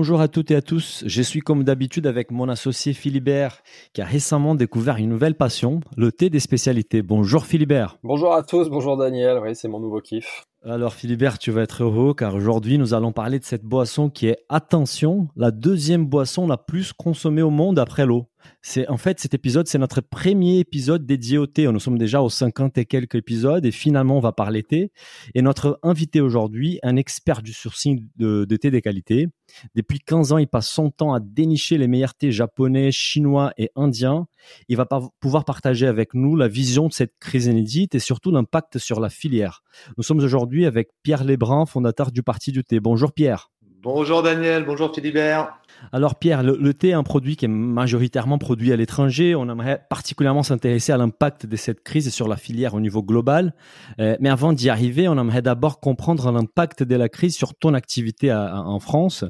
Bonjour à toutes et à tous, je suis comme d'habitude avec mon associé Philibert qui a récemment découvert une nouvelle passion, le thé des spécialités. Bonjour Philibert. Bonjour à tous, bonjour Daniel, oui c'est mon nouveau kiff. Alors Philibert, tu vas être heureux car aujourd'hui nous allons parler de cette boisson qui est, attention, la deuxième boisson la plus consommée au monde après l'eau. C'est en fait cet épisode, c'est notre premier épisode dédié au thé. Nous sommes déjà aux 50 et quelques épisodes et finalement on va parler thé. Et notre invité aujourd'hui, un expert du sourcing de, thé des qualités. Depuis 15 ans, il passe son temps à dénicher les meilleurs thés japonais, chinois et indiens. Il va pouvoir partager avec nous la vision de cette crise inédite et surtout l'impact sur la filière. Nous sommes aujourd'hui avec Pierre Lebrun, fondateur du Parti du thé. Bonjour Pierre. Bonjour Daniel, bonjour Philibert. Alors Pierre, le, thé est un produit qui est majoritairement produit à l'étranger. On aimerait particulièrement s'intéresser à l'impact de cette crise sur la filière au niveau global. Euh, mais avant d'y arriver, on aimerait d'abord comprendre l'impact de la crise sur ton activité en France.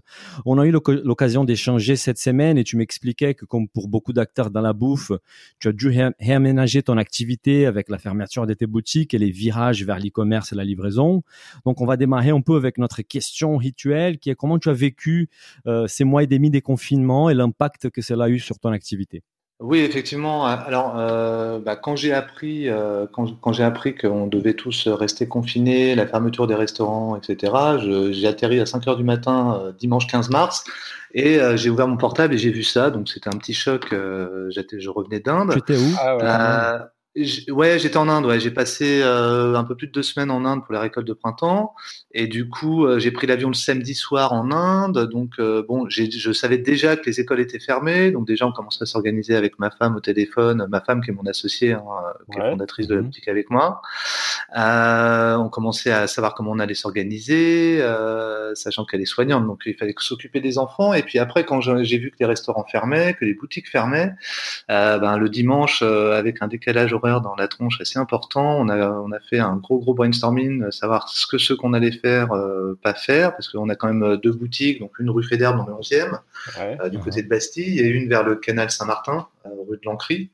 On a eu l'occasion d'échanger cette semaine et tu m'expliquais que comme pour beaucoup d'acteurs dans la bouffe, tu as dû réaménager ton activité avec la fermeture de tes boutiques et les virages vers l'e-commerce et la livraison. Donc on va démarrer un peu avec notre question rituelle qui est comment tu as vécu euh, ces mois et des des confinements et l'impact que cela a eu sur ton activité. Oui, effectivement. Alors, euh, bah, quand j'ai appris, euh, quand, j'ai appris qu'on devait tous rester confinés, la fermeture des restaurants, etc., j'ai atterri à 5 heures du matin euh, dimanche 15 mars et j'ai ouvert mon portable et j'ai vu ça. Donc, c'était un petit choc. j'étais, je revenais d'Inde. Tu étais où? Ah Ouais, j'étais en Inde. Ouais, j'ai passé euh, un peu plus de deux semaines en Inde pour la récolte de printemps, et du coup, euh, j'ai pris l'avion le samedi soir en Inde. Donc, euh, bon, je savais déjà que les écoles étaient fermées, donc déjà on commençait à s'organiser avec ma femme au téléphone, ma femme qui est mon associée, hein, qui est fondatrice de la mhm. boutique avec moi. on commençait à savoir comment on allait s'organiser, sachant qu'elle est soignante, donc il fallait s'occuper des enfants. Et puis après, quand j'ai vu que les restaurants fermaient, que les boutiques fermaient, ben le dimanche, avec un décalage horaire dans la tronche assez important. On a, on a fait un gros gros brainstorming, euh, savoir ce que ce qu'on allait faire, euh, pas faire, parce qu'on a quand même euh, deux boutiques, donc une rue Fédère dans le 11e, du côté de Bastille, et une vers le canal Saint-Martin, rue de l'Ancry.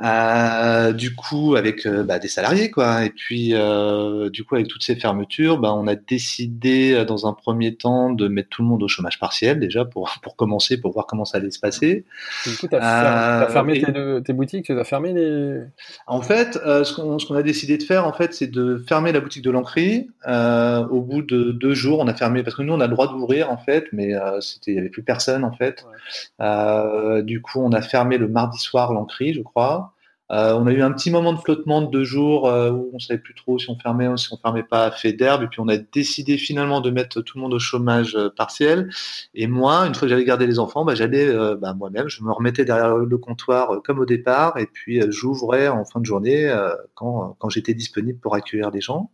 Euh, du coup, avec euh, bah, des salariés, quoi. Et puis, euh, du coup, avec toutes ces fermetures, bah, on a décidé dans un premier temps de mettre tout le monde au chômage partiel déjà pour pour commencer, pour voir comment ça allait se passer. Du coup, tu as, fermé tes, boutiques, tu as fermé les. En fait, ce qu'on qu'on a décidé de faire, en fait, c'est de fermer la boutique de l'Ancry. au bout de deux jours, on a fermé parce que nous, on a le droit d'ouvrir en fait, mais c'était il y avait plus personne en fait. du coup, on a fermé le mardi soir l'Ancry, je crois. Euh, on a eu un petit moment de flottement de deux jours euh, où on savait plus trop si on fermait ou si on fermait pas à fait d'herbe. Et puis on a décidé finalement de mettre tout le monde au chômage euh, partiel. Et moi, une fois que j'allais garder les enfants, bah, j'allais bah, moi-même, je me remettais derrière le comptoir comme au départ. Et puis j'ouvrais en fin de journée quand, quand j'étais disponible pour accueillir les gens.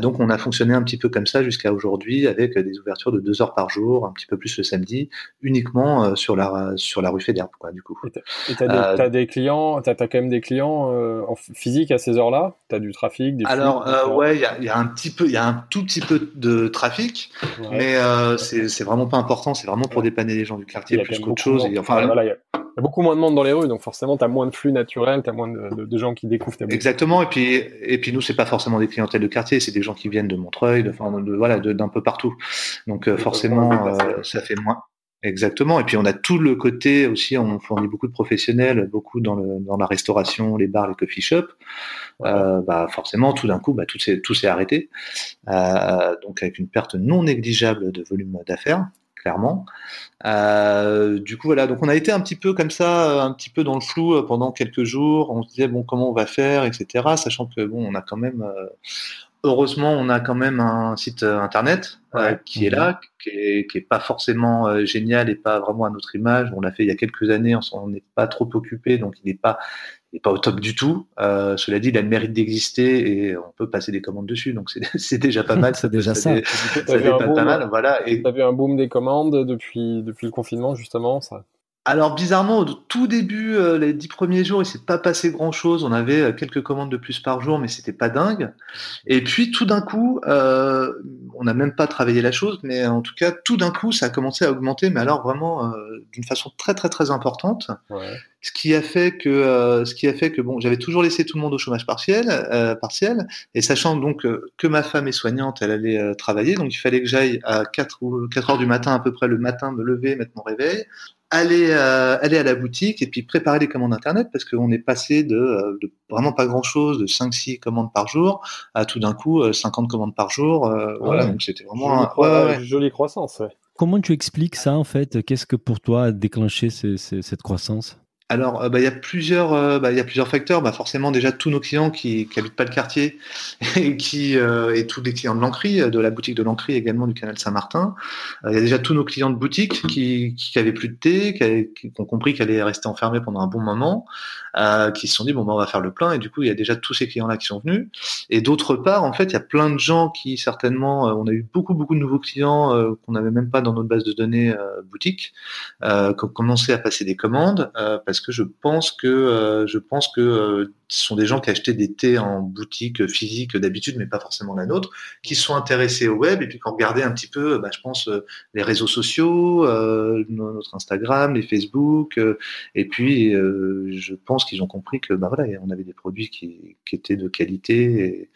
donc on a fonctionné un petit peu comme ça jusqu'à aujourd'hui avec des ouvertures de deux heures par jour, un petit peu plus le samedi, uniquement sur la sur la rue Fédère, quoi, du coup. Et t'as des, as des clients, t'as quand même des clients euh, en physique à ces heures-là Tu as du trafic des Alors, euh, ouais, il y, a un petit peu, il y a un tout petit peu de trafic, mais euh, c'est vraiment pas important, c'est vraiment pour dépanner les gens du quartier plus qu'autre chose. enfin, il y, a beaucoup moins de monde dans les rues, donc forcément, tu as moins de flux naturel, tu as moins de, gens qui découvrent ta Exactement, et puis, et puis nous, c'est pas forcément des clientèles de quartier, c'est des gens qui viennent de Montreuil, de, de voilà, d'un peu partout. Donc, forcément, ça fait moins. Exactement. Et puis on a tout le côté aussi, on fournit beaucoup de professionnels, beaucoup dans, le, dans la restauration, les bars, les coffee shops. Euh, bah forcément, tout d'un coup, bah, tout s'est tout s'est arrêté. Euh, donc avec une perte non négligeable de volume d'affaires, clairement. Euh, du coup voilà, donc on a été un petit peu comme ça, un petit peu dans le flou pendant quelques jours. On se disait bon comment on va faire, etc. Sachant que bon, on a quand même heureusement, on a quand même un site internet qui est là, mhm. qui est, qui est pas forcément génial et pas vraiment à notre image. On l'a fait il y a quelques années, on n'est pas trop occupé, donc il n'est pas n'est pas au top du tout. Euh, cela dit, il a le mérite d'exister et on peut passer des commandes dessus, donc c'est déjà pas mal. c'est déjà ça. Ça, pas, pas mal, voilà. Et... T'as vu un boom des commandes depuis depuis le confinement justement, ça alors bizarrement, au tout début, euh, les dix premiers jours, il s'est pas passé grand-chose. On avait euh, quelques commandes de plus par jour, mais c'était pas dingue. Et puis tout d'un coup, euh, on n'a même pas travaillé la chose, mais en tout cas, tout d'un coup, ça a commencé à augmenter, mais alors vraiment d'une façon très très très importante. Ouais. Ce qui a fait que, ce qui a fait que bon, j'avais toujours laissé tout le monde au chômage partiel, partiel, et sachant donc que ma femme est soignante, elle allait travailler, donc il fallait que j'aille à 4 ou 4 heures du matin à peu près le matin me lever, mettre mon réveil, aller, euh, aller à la boutique et puis préparer les commandes internet parce qu'on est passé de, euh, de, vraiment pas grand chose, de 5-6 commandes par jour à tout d'un coup 50 euh, commandes par jour. Voilà, donc c'était vraiment jolie, un, jolie croissance. Comment tu expliques ça en fait? Qu'est-ce que pour toi a déclenché cette croissance? Alors, euh, bah, il y a plusieurs, euh, bah, il y a plusieurs facteurs. Bah, forcément, déjà tous nos clients qui n'habitent pas le quartier et qui euh, et tous les clients de l'Ancry, de la boutique de l'Ancry également du canal Saint-Martin. Il y a déjà tous nos clients de boutique qui qui avaient plus de thé, qui, qui ont compris qu'elle allait rester enfermée pendant un bon moment, qui se sont dit bon bah on va faire le plein. Et du coup, il y a déjà tous ces clients-là qui sont venus. Et d'autre part, en fait, il y a plein de gens qui certainement, on a eu beaucoup beaucoup de nouveaux clients qu'on n'avait même pas dans notre base de données boutique, qui ont commencé à passer des commandes parce que je pense que euh, je pense que euh, ce sont des gens qui achetaient des thés en boutique physique d'habitude, mais pas forcément la nôtre, qui sont intéressés au web et puis qui ont regardé un petit peu, bah, je pense, euh, les réseaux sociaux, notre Instagram, les Facebook, et puis je pense qu'ils ont compris que bah voilà, on avait des produits qui, étaient de qualité et,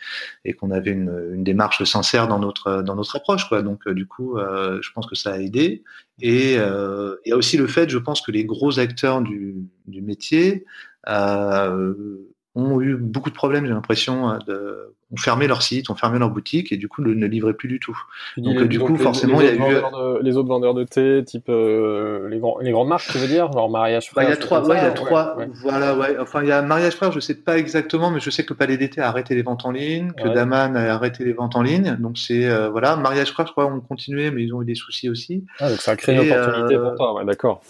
et qu'on avait une, une, démarche sincère dans notre dans notre approche, quoi. Donc du coup, je pense que ça a aidé. Et euh, il y a aussi le fait, je pense, que les gros acteurs du, métier euh, ont eu beaucoup de problèmes, j'ai l'impression, euh, de, ont fermé leur site, ont fermé leur boutique et du coup ne livraient plus du tout. Donc, du coup, forcément, il y a eu les autres vendeurs de thé, type euh, les, grands, les grandes marques, tu veux dire, genre Mariage Frère. Bah, il y a trois, ouais, il y a trois, voilà, ouais. Enfin, il y a Mariage Frère, je sais pas exactement, mais je sais que Palais d'été a arrêté les ventes en ligne, que Daman a arrêté les ventes en ligne. Donc c'est euh, voilà, Mariage Frère, je crois, ont continué, mais ils ont eu des soucis aussi. Ah, donc ça a créé une opportunité pour toi, ouais, d'accord.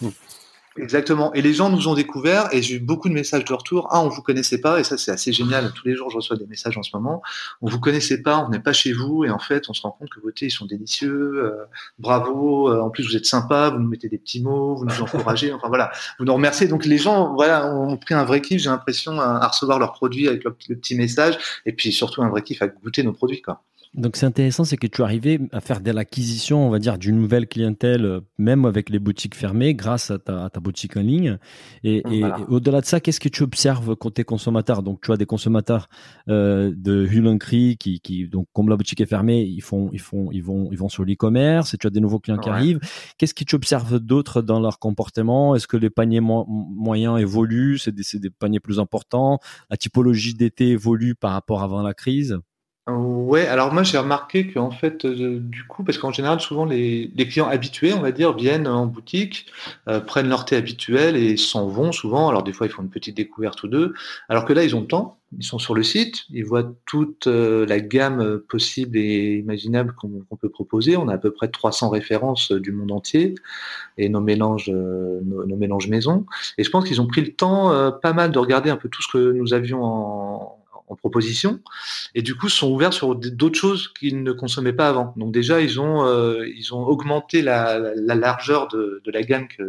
Exactement. Et les gens nous ont découvert et j'ai eu beaucoup de messages de retour. Ah, on vous connaissait pas et ça c'est assez génial. Tous les jours je reçois des messages en ce moment. On vous connaissait pas, on n'est pas chez vous et en fait on se rend compte que vos thés ils sont délicieux. Euh, bravo. Euh, en plus vous êtes sympa, vous nous mettez des petits mots, vous nous encouragez. enfin voilà, vous nous remerciez. Donc les gens voilà ont pris un vrai kiff. J'ai l'impression à, recevoir leurs produits avec le, le petit message et puis surtout un vrai kiff à goûter nos produits quoi. Donc c'est intéressant, c'est que tu es arrivé à faire de l'acquisition, on va dire, d'une nouvelle clientèle, euh, même avec les boutiques fermées, grâce à ta, boutique en ligne. Et, au-delà de ça, qu'est-ce que tu observes côté consommateur? Donc tu as des consommateurs euh, de Hull qui, qui, donc comme la boutique est fermée, ils font, ils font, ils vont, ils vont sur l'e-commerce. Et tu as des nouveaux clients qui arrivent. Qu'est-ce que tu observes d'autre dans leur comportement? Est-ce que les paniers moyens évoluent? C'est des, des paniers plus importants? La typologie d'été évolue par rapport avant la crise? Ouais, alors moi j'ai remarqué qu'en fait, euh, du coup, parce qu'en général, souvent les, clients habitués, on va dire, viennent en boutique, euh, prennent leur thé habituel et s'en vont souvent. Alors des fois, ils font une petite découverte ou deux. Alors que là, ils ont le temps, ils sont sur le site, ils voient toute euh, la gamme possible et imaginable qu'on peut proposer. On a à peu près 300 références du monde entier et nos mélanges, nos, nos, mélanges maison. Et je pense qu'ils ont pris le temps, pas mal, de regarder un peu tout ce que nous avions en en proposition et du coup sont ouverts sur d'autres choses qu'ils ne consommaient pas avant. Donc déjà ils ont euh, ils ont augmenté la, la largeur de, de, la gamme que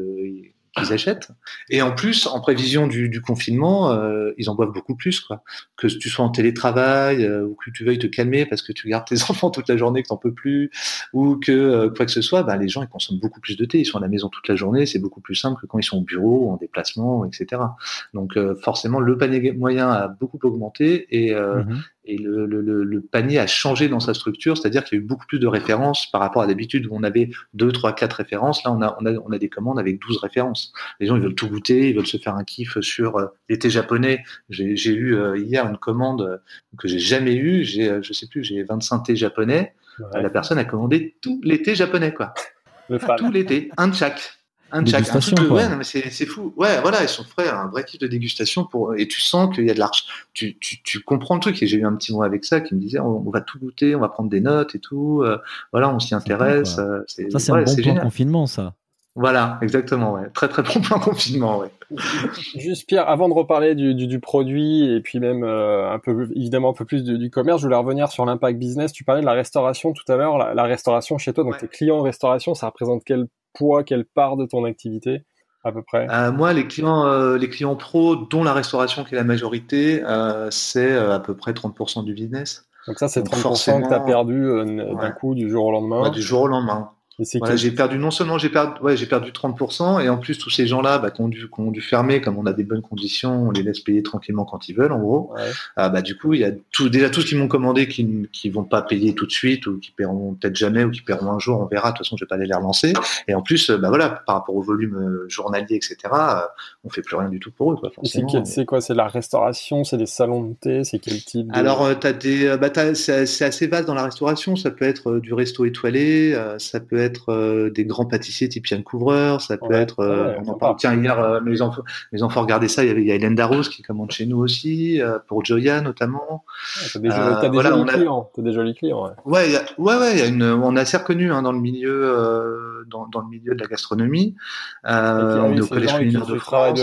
qu'ils achètent. Et en plus, en prévision du, du confinement, euh, ils en boivent beaucoup plus, quoi. Que tu sois en télétravail euh, ou que tu veuilles te calmer parce que tu gardes tes enfants toute la journée que t'en peux plus, ou que euh, quoi que ce soit, bah, les gens ils consomment beaucoup plus de thé. Ils sont à la maison toute la journée, c'est beaucoup plus simple que quand ils sont au bureau, en déplacement, etc. Donc forcément, le panier moyen a beaucoup augmenté et, mmh et le, le, le, panier a changé dans sa structure, c'est-à-dire qu'il y a eu beaucoup plus de références par rapport à d'habitude où on avait 2, 3, 4 références. Là, on a, on a, on a des commandes avec 12 références. Les gens, ils veulent tout goûter, ils veulent se faire un kiff sur euh, l'été japonais. J'ai eu euh, hier une commande euh, que j'ai jamais eue. J'ai, je sais plus, j'ai 25 thés japonais. La personne a commandé tout l'été japonais, quoi. tout l'été, un de chaque. Un jack, un truc de, ouais, mais c'est fou. Ouais, voilà, ils sont frais, un vrai type de dégustation pour, et tu sens qu'il y a de l'arche. Tu, tu, tu, comprends le truc. Et j'ai eu un petit mot avec ça qui me disait, on, va tout goûter, on va prendre des notes et tout. Euh, voilà, on s'y intéresse. Euh, ça, c'est un bon plan confinement, ça. Voilà, exactement. Ouais. Très très bon plan confinement. Ouais. Juste Pierre, avant de reparler du, du, du produit et puis même euh, un peu évidemment un peu plus du, du, commerce, je voulais revenir sur l'impact business. Tu parlais de la restauration tout à l'heure, la, la, restauration chez toi. Donc tes clients en restauration, ça représente quel poids, quelle part de ton activité à peu près? Euh, Moi, les clients, euh, les clients pro, dont la restauration qui est la majorité, euh, c'est à peu près 30% du business. Donc ça, c'est 30% que tu as perdu d'un coup du jour au lendemain. Ouais, du jour au lendemain. Voilà, j'ai perdu non seulement j'ai perdu ouais j'ai perdu 30% et en plus tous ces gens-là bah, qui ont dû qui ont dû fermer comme on a des bonnes conditions on les laisse payer tranquillement quand ils veulent en gros. Ouais. ah, bah du coup il y a tout déjà tous qui m'ont commandé qui qui vont pas payer tout de suite ou qui paieront peut-être jamais ou qui paieront un jour on verra. De toute façon je vais pas les relancer. Et en plus bah voilà par rapport au volume euh, journalier etc euh, on fait plus rien du tout pour eux quoi c'est quoi c'est la restauration c'est des salons de thé c'est quel type de... alors euh, t'as des bah c'est assez vaste dans la restauration. Ça peut être du resto étoilé ça peut être être euh, des grands pâtissiers type Yann Couvreur, ça peut être. Euh, on en parle. Tiens, hier, euh, mes enfants, mes enfants regardaient ça. Il y avait il y a Hélène Darros qui commande chez nous aussi, pour Joya notamment. t'as des, as des jolis clients. T'as des jolis clients. Ouais, ouais, y a, ouais, ouais. Y a une, on est assez reconnu hein, dans le milieu, dans, dans, le milieu de la gastronomie. on est au collège de France.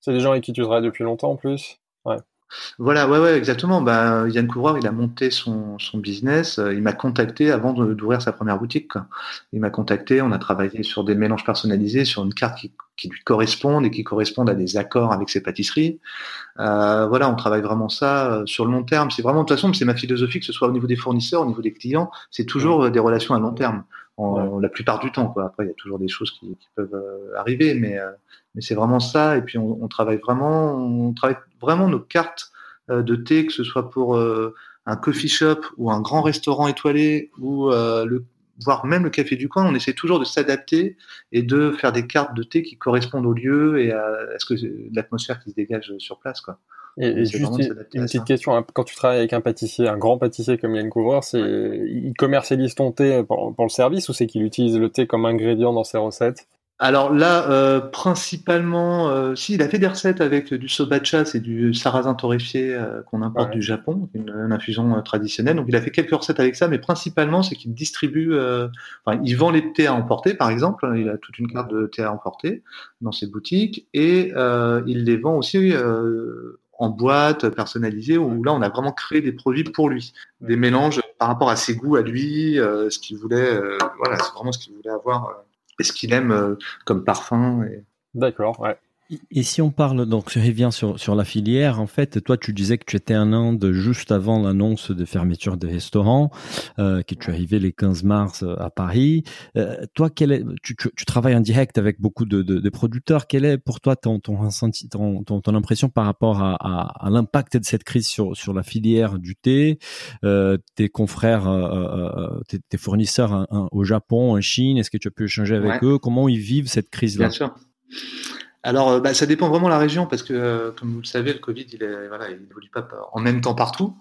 C'est des gens avec qui tu travailles depuis longtemps en plus. Ouais. Voilà, ouais, ouais, exactement. Bah, Yann Couvreur, il a monté son, son business. Euh, il m'a contacté avant d'ouvrir sa première boutique. Quoi. Il m'a contacté. On a travaillé sur des mélanges personnalisés, sur une carte qui, qui lui correspondent et qui correspondent à des accords avec ses pâtisseries. Euh, voilà, on travaille vraiment ça euh, sur le long terme. C'est vraiment de toute façon, c'est ma philosophie, que ce soit au niveau des fournisseurs, au niveau des clients, c'est toujours des relations à long terme. En, la plupart du temps, quoi. Après, il y a toujours des choses qui, qui peuvent arriver, mais mais c'est vraiment ça. Et puis on, on, travaille vraiment, on travaille vraiment nos cartes de thé, que ce soit pour un coffee shop ou un grand restaurant étoilé ou le voire même le café du coin, on essaie toujours de s'adapter et de faire des cartes de thé qui correspondent au lieu et à, ce que l'atmosphère qui se dégage sur place, quoi. Et, juste une, petite question, hein. quand tu travailles avec un pâtissier, un grand pâtissier comme Yann Couvreur, c'est il commercialise ton thé pour, pour le service ou c'est qu'il utilise le thé comme ingrédient dans ses recettes? Alors là, euh, principalement, euh, si il a fait des recettes avec du sobacha, c'est du sarrasin torréfié euh, qu'on importe du Japon, une, une infusion euh, traditionnelle. Donc il a fait quelques recettes avec ça, mais principalement c'est qu'il distribue, euh, enfin il vend les thés à emporter par exemple. Il a toute une carte de thé à emporter dans ses boutiques et il les vend aussi en boîte personnalisée où là on a vraiment créé des produits pour lui, des mélanges par rapport à ses goûts à lui, ce qu'il voulait, voilà, c'est vraiment ce qu'il voulait avoir et ce qu'il aime euh, comme parfum. Et... D'accord, ouais. Et si on parle, donc je reviens sur, sur la filière, en fait, toi tu disais que tu étais en Inde juste avant l'annonce de fermeture des restaurants, euh, que tu es arrivé les 15 mars euh, à Paris. Euh, toi, quel est, tu, tu, tu, travailles en direct avec beaucoup de, de, de, producteurs. Quelle est pour toi ton, ton, ton, ton, ton impression par rapport à, à, à l'impact de cette crise sur, sur la filière du thé? Euh, Tes confrères, euh, euh, tes, tes, fournisseurs hein, hein, au Japon, en Chine, est-ce que tu as pu échanger avec ouais. eux? Comment ils vivent cette crise-là? Bien sûr. Alors, euh, bah, ça dépend vraiment de la région parce que, euh, comme vous le savez, le Covid, il est, voilà, il n'évolue pas en même temps partout.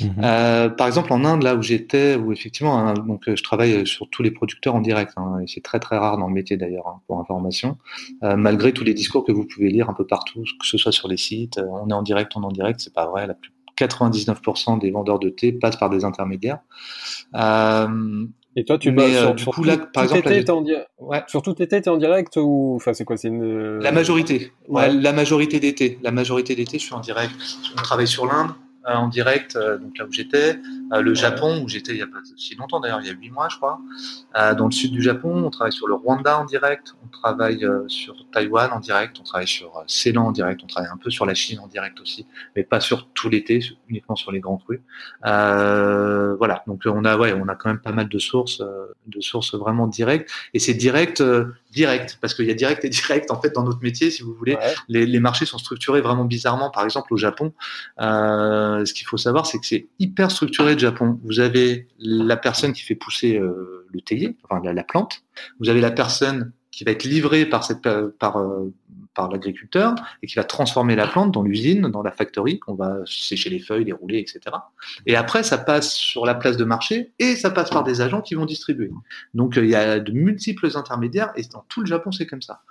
Mmh. Euh, par exemple, en Inde, là où j'étais, où effectivement, hein, donc je travaille sur tous les producteurs en direct, hein, et c'est très très rare dans le métier d'ailleurs, hein, pour information. Euh, malgré tous les discours que vous pouvez lire un peu partout, que ce soit sur les sites, on est en direct, on est en direct, c'est pas vrai. La plus, 99% des vendeurs de thé passent par des intermédiaires. Euh, et toi, tu mais, euh, du coup, là, par exemple, été, en di... ouais. sur tout été, t'es en direct ou enfin c'est quoi, c'est une la majorité, ouais, ouais la majorité d'été, la majorité d'été, je suis en direct. On travaille sur l'Inde, en direct, euh, donc là où j'étais, euh, le. Japon où j'étais il y a pas si longtemps d'ailleurs, il y a huit mois je crois, dans le sud du Japon, on travaille sur le Rwanda en direct, on travaille sur Taïwan en direct, on travaille sur Ceylan en direct, on travaille un peu sur la Chine en direct aussi, mais pas sur tout l'été, uniquement sur les grands crus. voilà, donc on a ouais, on a quand même pas mal de sources, de sources vraiment directes, et c'est direct direct, parce qu'il y a direct et direct en fait dans notre métier, si vous voulez. Ouais. Les, les, marchés sont structurés vraiment bizarrement. Par exemple, au Japon, euh, ce qu'il faut savoir, c'est que c'est hyper structuré le Japon. Vous avez la personne qui fait pousser euh, le théier, enfin la, la, plante. Vous avez la personne qui va être livrée par cette par euh, par l'agriculteur et qui va transformer la plante dans l'usine, dans la factory, qu'on va sécher les feuilles, les rouler, etc. Et après, ça passe sur la place de marché et ça passe par des agents qui vont distribuer. Donc, il y a de multiples intermédiaires et dans tout le Japon, c'est comme ça.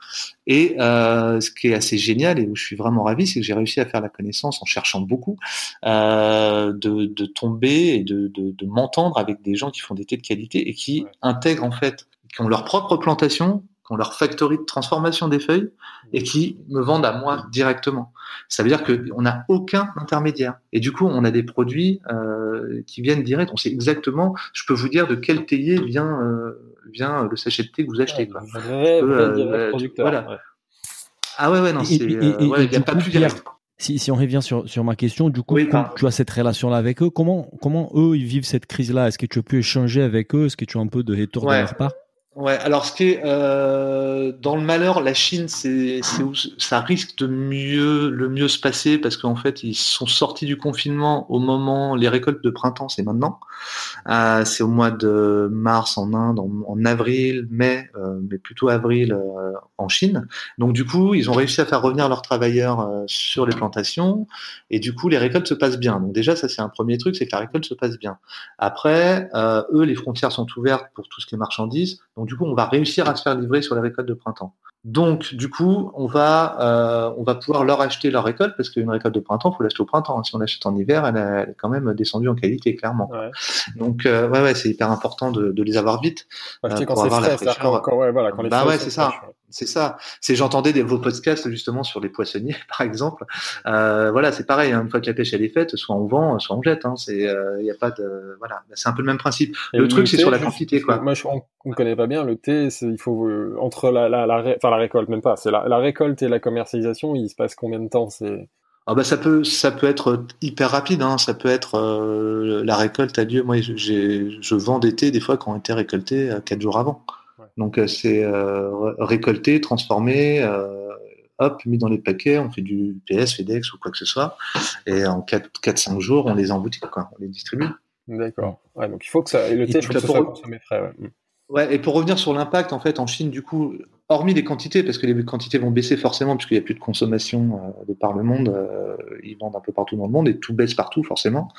Et euh, ce qui est assez génial et où je suis vraiment ravi, c'est que j'ai réussi à faire la connaissance en cherchant beaucoup, euh, de, de, tomber et de, de, de m'entendre avec des gens qui font des thés de qualité et qui intègrent en fait, qui ont leur propre plantation, ont leur factory de transformation des feuilles et qui me vendent à moi directement. Ça veut dire qu'on n'a aucun intermédiaire. Et du coup, on a des produits euh, qui viennent direct. On sait exactement, je peux vous dire de quel théier vient, euh, vient le sachet de thé que vous achetez. Quoi. Euh, voilà. Ah ouais, ouais, non, il n'y a pas plus direct. Si, si, on revient sur, sur ma question, du coup, tu as cette relation-là avec eux, comment, comment eux, ils vivent cette crise-là? Est-ce que tu as pu échanger avec eux? Est-ce que tu as un peu de retour de leur part? Ouais, alors ce qui est euh, dans le malheur, la Chine, c'est où ça risque de mieux le mieux se passer parce qu'en fait ils sont sortis du confinement au moment les récoltes de printemps, c'est maintenant. Euh, c'est au mois de mars en Inde, en, avril, mai, euh, mais plutôt avril euh, en Chine. Donc du coup, ils ont réussi à faire revenir leurs travailleurs euh, sur les plantations et du coup les récoltes se passent bien. Donc déjà ça c'est un premier truc, c'est que la récolte se passe bien. Après, eux les frontières sont ouvertes pour tout ce qui est marchandises. Du coup, on va réussir à se faire livrer sur la récolte de printemps. Donc, du coup, on va, euh, on va pouvoir leur acheter leur récolte parce qu'une récolte de printemps, faut l'acheter au printemps. Si on l'achète en hiver, elle, est quand même descendue en qualité, clairement. Donc, euh, ouais, ouais, c'est hyper important de, les avoir vite euh, pour avoir la fraîcheur. bah ouais, c'est ça. C'est ça. C'est j'entendais des vos podcasts justement sur les poissonniers, par exemple. voilà, c'est pareil. Hein, une fois que la pêche elle est faite, soit on vend, soit on jette. Hein, c'est, il y a pas de, voilà, c'est un peu le même principe. le, truc, c'est sur la quantité, quoi. Moi, je, on, ne connaît pas bien le thé. Il faut entre la, la, la, la récolte, même pas. C'est la, récolte et la commercialisation. Il se passe combien de temps? C'est ah bah ça peut ça peut être hyper rapide. Hein. Ça peut être euh, la récolte a lieu. Moi, j'ai je vends des thés des fois qui ont été récoltés euh, quatre jours avant. Donc euh, c'est récolté, transformé. hop, mis dans les paquets, on fait du PS, FedEx ou quoi que ce soit, et en 4-5 jours, on les emboutit, quoi, on les distribue. D'accord. Ouais, donc il faut que ça, le thé, faut que ça soit consommé frais. Ouais. Ouais, et pour revenir sur l'impact, en fait, en Chine, du coup, hormis les quantités, parce que les quantités vont baisser forcément, puisqu'il n'y a plus de consommation euh, de par le monde, euh, ils vendent un peu partout dans le monde et tout baisse partout, forcément.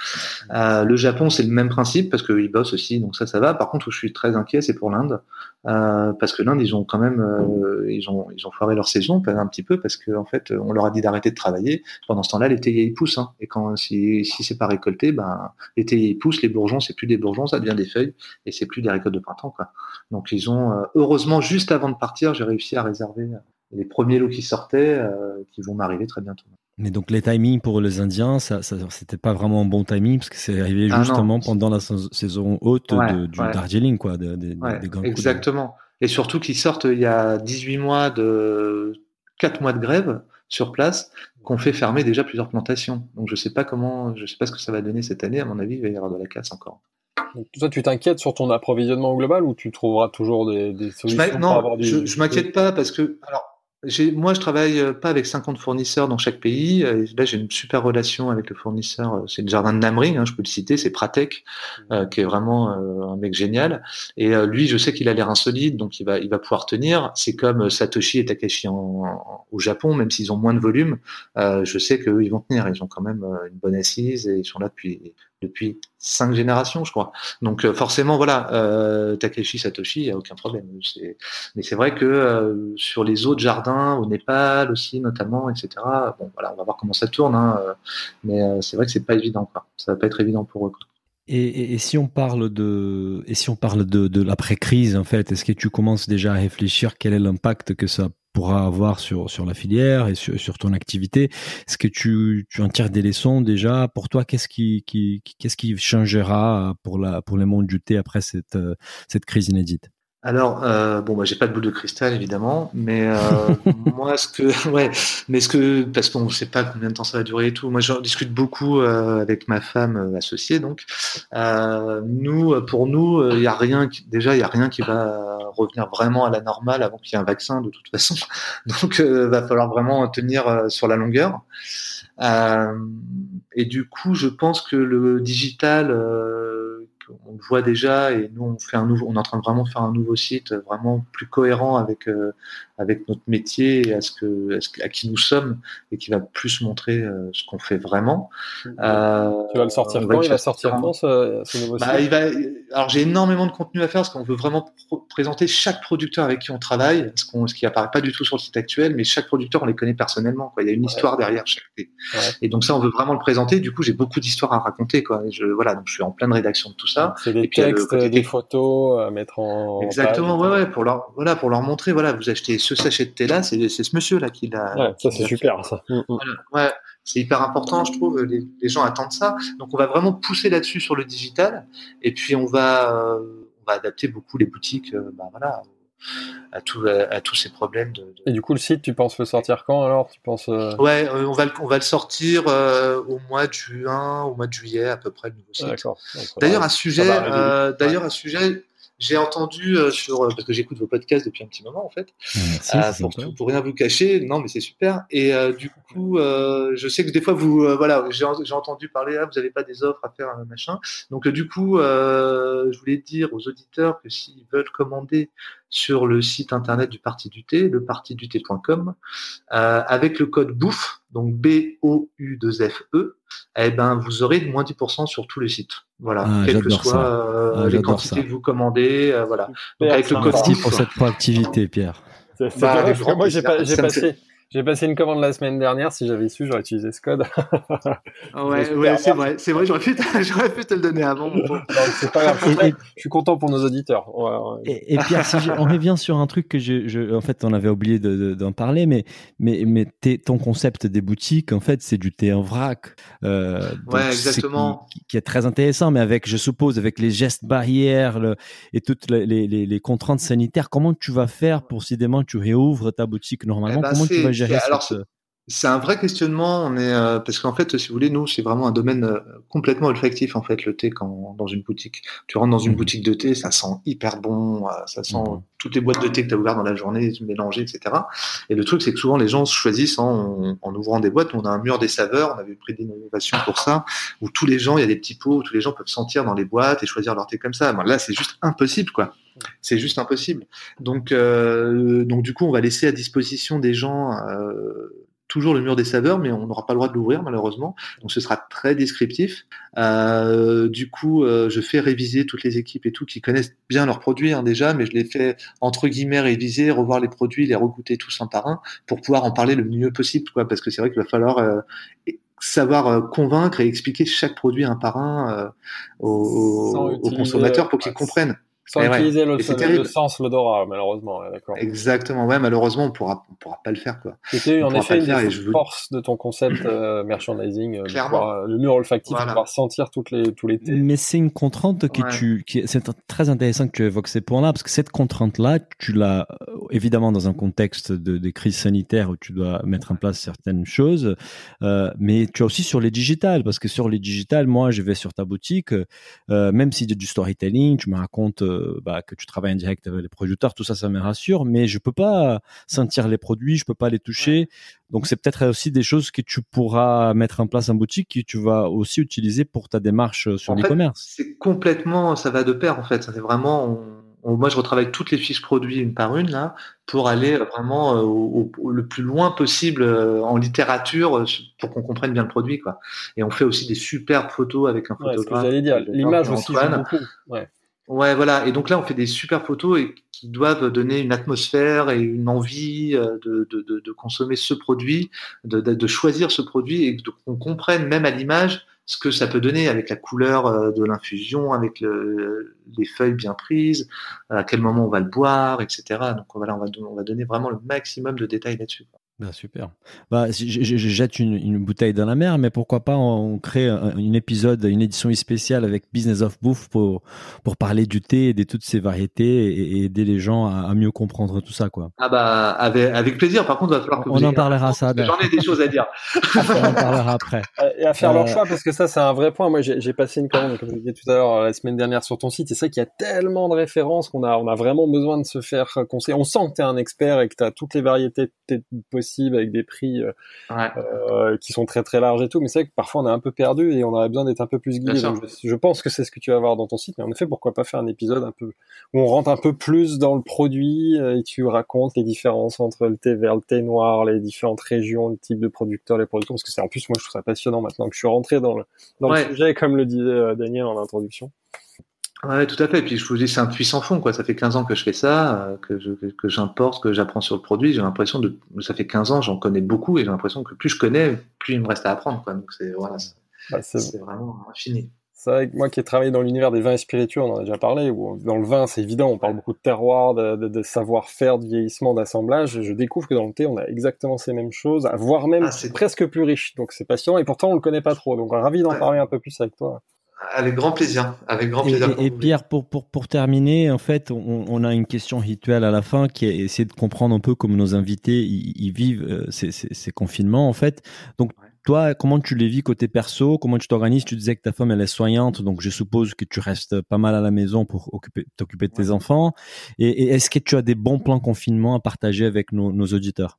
Euh, le Japon, c'est le même principe, parce qu'ils bossent aussi, donc ça, ça va. Par contre, où je suis très inquiet, c'est pour l'Inde, parce que l'Inde, ils ont quand même, ils ont, ils ont foiré leur saison un petit peu, parce qu'en en fait, on leur a dit d'arrêter de travailler. Pendant ce temps-là, les théiers, ils poussent, hein. et quand si, si c'est pas récolté, ben, les théiers, ils poussent, les bourgeons, c'est plus des bourgeons, ça devient des feuilles, et c'est plus des récoltes de printemps, quoi. Donc ils ont, euh, heureusement, juste avant de partir, j'ai réussi à réserver les premiers lots qui sortaient, euh, qui vont m'arriver très bientôt. Mais donc les timings pour les Indiens, ça, ça c'était pas vraiment un bon timing parce que c'est arrivé ah justement pendant la saison haute du Darjeeling, quoi, des Exactement. Et surtout qu'ils sortent il y a 18 mois de 4 mois de grève sur place qu'on fait fermer déjà plusieurs plantations. Donc je sais pas comment, je sais pas ce que ça va donner cette année. À mon avis, il va y avoir de la casse encore. Donc, toi, tu t'inquiètes sur ton approvisionnement global ou tu trouveras toujours des, des solutions je pour avoir du... je, je m'inquiète pas parce que alors moi, je travaille euh, pas avec 50 fournisseurs dans chaque pays. Euh, là, j'ai une super relation avec le fournisseur. Euh, c'est le jardin de Namring, hein, je peux le citer. C'est Pratek, mmh. qui est vraiment un mec génial. Et lui, je sais qu'il a l'air insolite, donc il va, il va pouvoir tenir. C'est comme Satoshi et Takashi en, au Japon, même s'ils ont moins de volume. je sais qu'eux, ils vont tenir. Ils ont quand même une bonne assise et ils sont là depuis depuis cinq générations, je crois. Donc euh, forcément, voilà, euh, Takeshi Satoshi, il a aucun problème. Mais c'est vrai que euh, sur les autres jardins, au Népal aussi notamment, etc. Bon, voilà, on va voir comment ça tourne. Hein, mais c'est vrai que c'est pas évident. Quoi. Ça va pas être évident pour eux. Et, si on parle de, et si on parle de, de l'après-crise, en fait, est-ce que tu commences déjà à réfléchir quel est l'impact que ça pourra avoir sur, sur la filière et sur, sur ton activité. Est-ce que tu, tu en tires des leçons déjà Pour toi, qu'est-ce qui, qui, qu'est-ce qui changera pour, la, pour le monde du thé après cette, cette crise inédite? Alors, euh, bon, moi, j'ai pas de boule de cristal évidemment, mais euh, moi, ce que, ouais, mais ce que, parce qu'on ne sait pas combien de temps ça va durer et tout. Moi, je discute beaucoup euh, avec ma femme euh, associée, donc. Euh, nous, pour nous, il y a rien, qui, déjà, il y a rien qui va revenir vraiment à la normale avant qu'il y ait un vaccin de toute façon. Donc, va falloir vraiment tenir sur la longueur. et du coup, je pense que le digital on le voit déjà et nous on fait un nouveau, on est en train de vraiment faire un nouveau site vraiment plus cohérent avec euh, avec notre métier et à ce que, à, qui nous sommes et qui va plus montrer euh, ce qu'on fait vraiment. Euh, tu vas le sortir quand Il va sortir quand ce, ce nouveau bah, site il va, Alors j'ai énormément de contenu à faire parce qu'on veut vraiment présenter chaque producteur avec qui on travaille, ce, qu'on, ce qui apparaît pas du tout sur le site actuel, mais chaque producteur on les connaît personnellement. Quoi. Il y a une histoire derrière chaque. Ouais. Et donc ça on veut vraiment le présenter. Du coup j'ai beaucoup d'histoires à raconter. Quoi. je, voilà donc je suis en pleine rédaction de tout ça. C'est des textes, des photos à mettre en. Exactement ouais ouais pour leur voilà pour leur montrer voilà vous achetez ce sachet de thé là, c'est ce monsieur là qui l'a. Ouais, ça c'est super ça. Mm, mm. Ouais, c'est hyper important, je trouve. Les, les, gens attendent ça, donc on va vraiment pousser là-dessus sur le digital, et puis on va euh, on va adapter beaucoup les boutiques, euh, bah, voilà, à, tout, à, à, tous ces problèmes. De, de... Et du coup, le site, tu penses le sortir quand alors? Tu penses euh... Ouais, euh, on va le, on va le sortir euh, au mois de juin, au mois de juillet à peu près le nouveau site. D'accord. D'ailleurs, un sujet, euh, d'ailleurs, un sujet j'ai entendu euh, sur parce que j'écoute vos podcasts depuis un petit moment en fait Merci, euh, pour, tout, pour rien vous cacher non mais c'est super et euh, du coup euh, je sais que des fois vous voilà j'ai entendu parler ah, vous n'avez pas des offres à faire machin donc du coup je voulais dire aux auditeurs que s'ils veulent commander sur le site internet du Parti du Thé, lepartiduthé.com, euh, avec le code BOUFF, donc B-O-U-2-F-E, eh ben, vous aurez moins 10% sur tout le site. Voilà, ah, quelles que soient euh, ah, les quantités ça. que vous commandez, euh, voilà. Donc, avec le code BOUFF. pour cette proactivité, Pierre. C'est bah, moi, j'ai pas, j'ai passé, j'ai passé une commande la semaine dernière. Si j'avais su, j'aurais utilisé ce code. ouais, ouais c'est vrai. C'est vrai. J'aurais pu, j'aurais pu te le donner avant. c'est pas grave. Je suis, très, je suis, content pour nos auditeurs. Ouais, ouais. Et, et, Pierre, si on revient sur un truc que je, je en fait, on avait oublié d'en de, de, parler, mais, mais, mais ton concept des boutiques, en fait, c'est du thé en vrac. Euh, ouais, exactement. Qui, qui, est très intéressant, mais avec, je suppose, avec les gestes barrières le, et toutes les, les, les, contraintes sanitaires, comment tu vas faire pour si demain tu réouvres ta boutique normalement? Eh ben, comment tu vas gérer alors, cette... C'est un vrai questionnement. On est euh, parce qu'en fait, si vous voulez, nous, c'est vraiment un domaine euh, complètement olfactif en fait le thé quand dans une boutique. Tu rentres dans une mmh. boutique de thé, ça sent hyper bon, euh, ça sent mmh. toutes les boîtes de thé que tu as ouvertes dans la journée, mélangées, etc. Et le truc, c'est que souvent les gens choisissent en, en, ouvrant des boîtes. On a un mur des saveurs. On avait pris des innovations pour ça, où tous les gens, il y a des petits pots, où tous les gens peuvent sentir dans les boîtes et choisir leur thé comme ça. Ben, là, c'est juste impossible, quoi. C'est juste impossible. Donc, euh, donc du coup, on va laisser à disposition des gens euh, toujours le mur des saveurs, mais on n'aura pas le droit de l'ouvrir malheureusement. Donc ce sera très descriptif. Euh, du coup, euh, je fais réviser toutes les équipes et tout qui connaissent bien leurs produits hein, déjà, mais je les fais entre guillemets réviser, revoir les produits, les regoûter tous un par un pour pouvoir en parler le mieux possible, quoi. Parce que c'est vrai qu'il va falloir euh, savoir convaincre et expliquer chaque produit un par un euh, aux, aux, consommateurs pour qu'ils comprennent. Sans et utiliser ouais. le, le, sens, l'odorat, malheureusement. Exactement, ouais, malheureusement, on pourra, on pourra pas le faire, quoi. C'était en effet une des forces je... de ton concept euh, merchandising, euh, pouvoir, le mur olfactif, voilà. pouvoir sentir toutes les, tous les thés. Mais c'est une contrainte qui ouais. tu, qui, c'est très intéressant que tu évoques ces points-là, parce que cette contrainte-là, tu l'as euh, évidemment dans un contexte de, de crise sanitaire où tu dois mettre en place certaines choses, euh, mais tu as aussi sur les digitales, parce que sur les digitales, moi, je vais sur ta boutique, euh, même si y a du storytelling, tu me racontes bah, que tu travailles en direct avec les producteurs, tout ça, ça me rassure, mais je peux pas sentir les produits, je peux pas les toucher. Ouais. Donc c'est peut-être aussi des choses que tu pourras mettre en place en boutique que tu vas aussi utiliser pour ta démarche sur l'e-commerce. C'est complètement, ça va de pair en fait. Fait vraiment, on, on, moi je retravaille toutes les fiches produits une par une là pour aller vraiment euh, au, au, le plus loin possible euh, en littérature euh, pour qu'on comprenne bien le produit quoi. Et on fait aussi des superbes photos avec un photographe. Ouais, j'allais dire, l'image aussi beaucoup. Ouais. Ouais, voilà. Et donc là, on fait des super photos et qui doivent donner une atmosphère et une envie de, de, consommer ce produit, de, choisir ce produit et qu'on comprenne même à l'image ce que ça peut donner avec la couleur de l'infusion, avec le, les feuilles bien prises, à quel moment on va le boire, etc. Donc voilà, on va, on va donner vraiment le maximum de détails là-dessus. Bah, super. Bah, je, je, je jette une, une, bouteille dans la mer, mais pourquoi pas on, on crée un, une épisode, une édition spéciale avec Business of Bouffe pour pour parler du thé et de toutes ses variétés et, et aider les gens à, à, mieux comprendre tout ça, quoi. Ah bah avec, avec plaisir. Par contre, il va falloir que on en parlera ça. J'en ai des choses à dire. on en parlera après. Et à faire euh... leur choix parce que ça c'est un vrai point. Moi j'ai passé une commande comme je disais tout à l'heure la semaine dernière sur ton site. Et c'est vrai qu'il y a tellement de références qu'on a on a vraiment besoin de se faire conseiller. On sent que tu es un expert et que tu as toutes les variétés possibles avec des prix euh, qui sont très très larges et tout. Mais c'est vrai que parfois on est un peu perdu et on aurait besoin d'être un peu plus guidé. je, pense que c'est ce que tu vas voir dans ton site. Mais en effet, pourquoi pas faire un épisode un peu où on rentre un peu plus dans le produit et tu racontes les différences entre le thé vert, le thé noir, les différentes régions, le type de producteurs, les producteurs. Parce que c'est en plus moi je trouve ça passionnant maintenant que je suis rentré dans le dans le sujet, comme le disait Daniel en introduction. Ouais, tout à fait. Et puis je vous dis, c'est un puissant fond, quoi. Ça fait 15 ans que je fais ça, euh, que je, que j'importe, que j'apprends sur le produit. J'ai l'impression de, ça fait 15 ans, j'en connais beaucoup et j'ai l'impression que plus je connais, plus il me reste à apprendre, quoi. Donc c'est, voilà, c'est, bah, vraiment infini. C'est vrai que moi qui ai travaillé dans l'univers des vins et spiritueux, on en a déjà parlé, où dans le vin, c'est évident, on parle beaucoup de terroir, de, de, savoir-faire, de vieillissement, d'assemblage. Je découvre que dans le thé, on a exactement ces mêmes choses, voire même ah, presque plus riche. Donc c'est passionnant et pourtant on le connaît pas trop. Donc ravi d'en parler un peu plus avec toi. Avec grand plaisir. Avec grand plaisir. Et, Pierre, pour, pour, pour terminer, en fait, on, on, a une question rituelle à la fin qui est essayer de comprendre un peu comment nos invités ils, vivent euh, ces, ces, ces, confinements, en fait. Donc, toi, comment tu les vis côté perso? Comment tu t'organises? Tu disais que ta femme, elle est soignante, donc je suppose que tu restes pas mal à la maison pour t'occuper de tes enfants. Et, et est-ce que tu as des bons plans confinement à partager avec nos, nos auditeurs?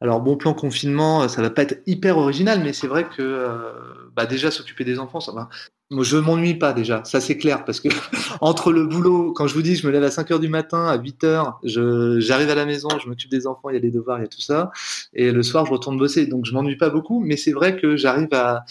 Alors bon plan confinement, ça va pas être hyper original, mais c'est vrai que euh, bah déjà s'occuper des enfants, ça va. Je m'ennuie pas déjà, ça c'est clair, parce que entre le boulot, quand je vous dis, je me lève à 5 heures du matin, à 8 heures, j'arrive à la maison, je m'occupe des enfants, il y a les devoirs, il y a tout ça, et le soir, je retourne bosser. Donc, je m'ennuie pas beaucoup, mais c'est vrai que j'arrive à,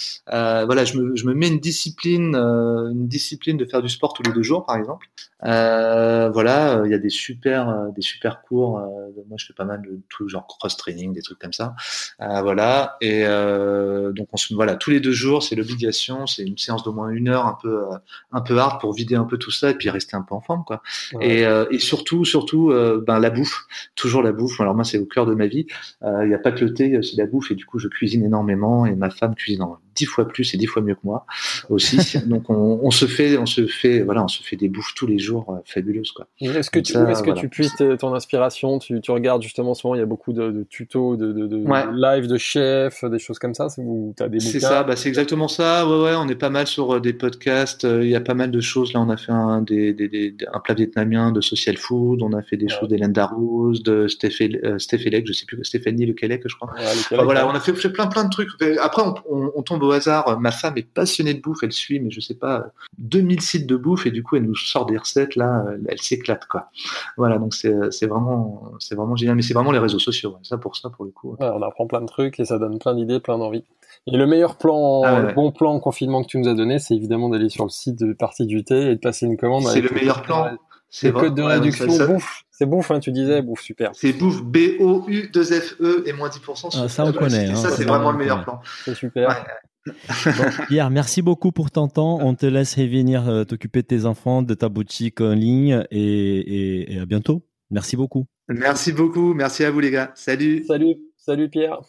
voilà, je me, je me, mets une discipline, euh, une discipline de faire du sport tous les deux jours, par exemple. Euh, voilà, il y a des super, euh, des super cours. moi, je fais pas mal de tout genre cross training, des trucs comme ça. voilà, et donc on se, voilà, tous les deux jours, c'est l'obligation, c'est une séance d'au moins une heure un peu euh, un peu hard pour vider un peu tout ça et puis rester un peu en forme quoi. Et, euh, et, surtout surtout euh, ben la bouffe, toujours la bouffe. Alors moi c'est au cœur de ma vie. Il n'y a pas que le thé, c'est la bouffe et du coup je cuisine énormément et ma femme cuisine dix fois plus et dix fois mieux que moi aussi. Donc on, on, se fait, on se fait, voilà, on se fait des bouffes tous les jours euh, fabuleuses quoi. Est-ce que tu, est-ce que tu puisses ton inspiration tu, tu, regardes justement en ce moment, il y a beaucoup de, de tutos, de, de, de live de chefs, des choses comme ça, où as des C'est ça, bah c'est exactement ça. Ouais ouais, on est pas mal sur euh, des podcasts. Euh, il y a pas mal de choses. Là, on a fait un des, des, des un plat vietnamien de social food. On a fait des choses d'Hélène Darroze, de Stéphane euh, je sais plus Stéphanie Le je crois. voilà, on a fait, fait, plein plein de trucs. Après, on, on, on tombe au hasard. Ma femme est passionnée de bouffe, elle suit, mais je sais pas, 2000 sites de bouffe et du coup, elle nous sort des recettes là, elle s'éclate quoi. Voilà, donc c'est vraiment, c'est vraiment génial. Mais c'est vraiment les réseaux sociaux, ça pour ça pour le coup. on apprend plein de trucs et ça donne plein d'idées, plein d'envies. Et le meilleur plan, ah le bon plan confinement que tu nous as donné, c'est évidemment d'aller sur le site de Partie du thé et de passer une commande. C'est le meilleur plan. C'est le code de réduction bouffe. C'est bouffe, hein, tu disais, bouffe, super. C'est bouffe, B-O-U-2-F-E et moins 10%. Ah, ça, on connaît. Hein, ça, c'est vraiment le meilleur plan. C'est super. Pierre, merci beaucoup pour ton temps. On te laisse revenir euh, t'occuper de tes enfants, de ta boutique en ligne et, et, à bientôt. Merci beaucoup. Merci beaucoup. Merci à vous, les gars. Salut. Salut. Salut, Pierre.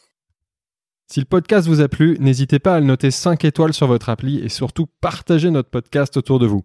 Si le podcast vous a plu, n'hésitez pas à le noter 5 étoiles sur votre appli et surtout partagez notre podcast autour de vous.